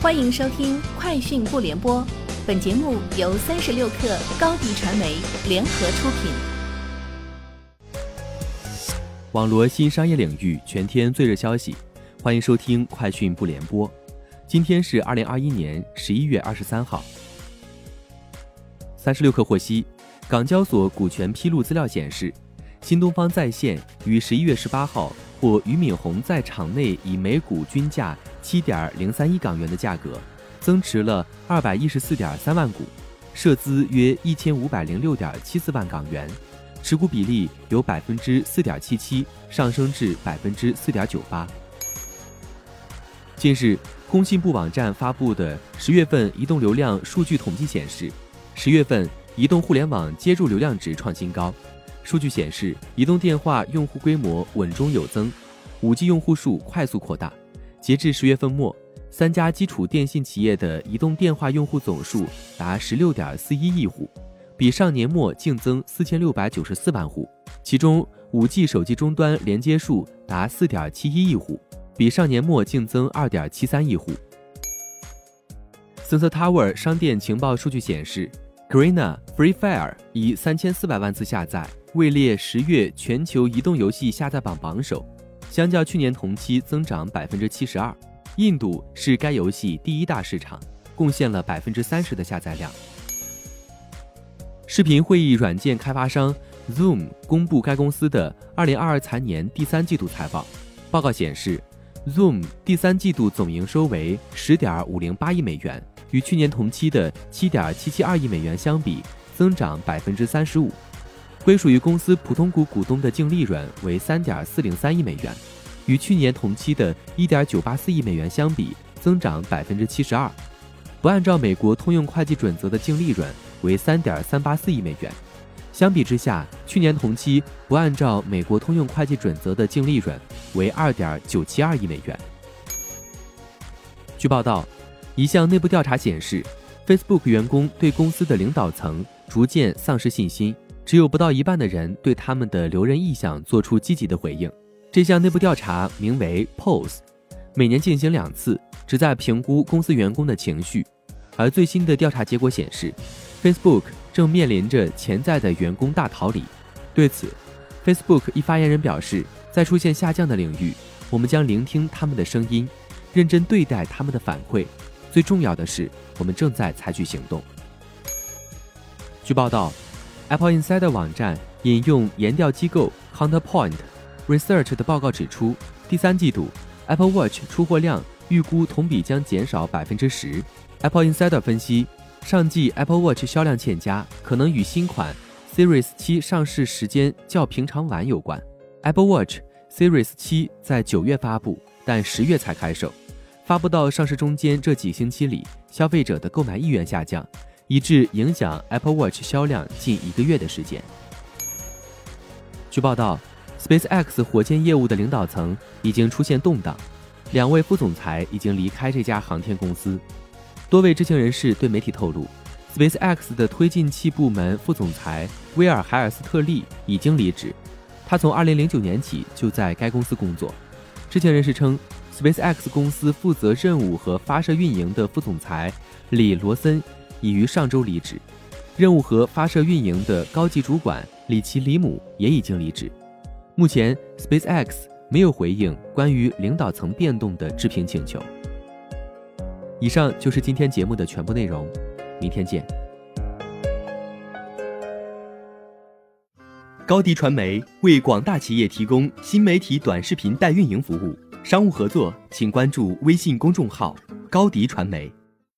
欢迎收听《快讯不联播》，本节目由三十六克高低传媒联合出品。网罗新商业领域全天最热消息，欢迎收听《快讯不联播》。今天是二零二一年十一月二十三号。三十六克获悉，港交所股权披露资料显示，新东方在线于十一月十八号获俞敏洪在场内以每股均价。七点零三一港元的价格，增持了二百一十四点三万股，涉资约一千五百零六点七四万港元，持股比例由百分之四点七七上升至百分之四点九八。近日，工信部网站发布的十月份移动流量数据统计显示，十月份移动互联网接入流量值创新高。数据显示，移动电话用户规模稳中有增，五 G 用户数快速扩大。截至十月份末，三家基础电信企业的移动电话用户总数达十六点四一亿户，比上年末净增四千六百九十四万户。其中，五 G 手机终端连接数达四点七一亿户，比上年末净增二点七三亿户。Sensor Tower 商店情报数据显示，Garena Free Fire 以三千四百万次下载，位列十月全球移动游戏下载榜榜首。相较去年同期增长百分之七十二，印度是该游戏第一大市场，贡献了百分之三十的下载量。视频会议软件开发商 Zoom 公布该公司的二零二二财年第三季度财报，报告显示，Zoom 第三季度总营收为十点五零八亿美元，与去年同期的七点七七二亿美元相比，增长百分之三十五。归属于公司普通股股东的净利润为三点四零三亿美元，与去年同期的一点九八四亿美元相比，增长百分之七十二。不按照美国通用会计准则的净利润为三点三八四亿美元，相比之下，去年同期不按照美国通用会计准则的净利润为二点九七二亿美元。据报道，一项内部调查显示，Facebook 员工对公司的领导层逐渐丧失信心。只有不到一半的人对他们的留任意向做出积极的回应。这项内部调查名为 Pulse，每年进行两次，旨在评估公司员工的情绪。而最新的调查结果显示，Facebook 正面临着潜在的员工大逃离。对此，Facebook 一发言人表示，在出现下降的领域，我们将聆听他们的声音，认真对待他们的反馈。最重要的是，我们正在采取行动。据报道。Apple Insider 网站引用研调机构 Counterpoint Research 的报告指出，第三季度 Apple Watch 出货量预估同比将减少百分之十。Apple Insider 分析，上季 Apple Watch 销量欠佳，可能与新款 Series 七上市时间较平常晚有关。Apple Watch Series 七在九月发布，但十月才开售。发布到上市中间这几星期里，消费者的购买意愿下降。以致影响 Apple Watch 销量近一个月的时间。据报道，SpaceX 火箭业务的领导层已经出现动荡，两位副总裁已经离开这家航天公司。多位知情人士对媒体透露，SpaceX 的推进器部门副总裁威尔·海尔斯特利已经离职，他从2009年起就在该公司工作。知情人士称，SpaceX 公司负责任务和发射运营的副总裁李·罗森。已于上周离职，任务和发射运营的高级主管里奇·里姆也已经离职。目前，SpaceX 没有回应关于领导层变动的置评请求。以上就是今天节目的全部内容，明天见。高迪传媒为广大企业提供新媒体短视频代运营服务，商务合作请关注微信公众号“高迪传媒”。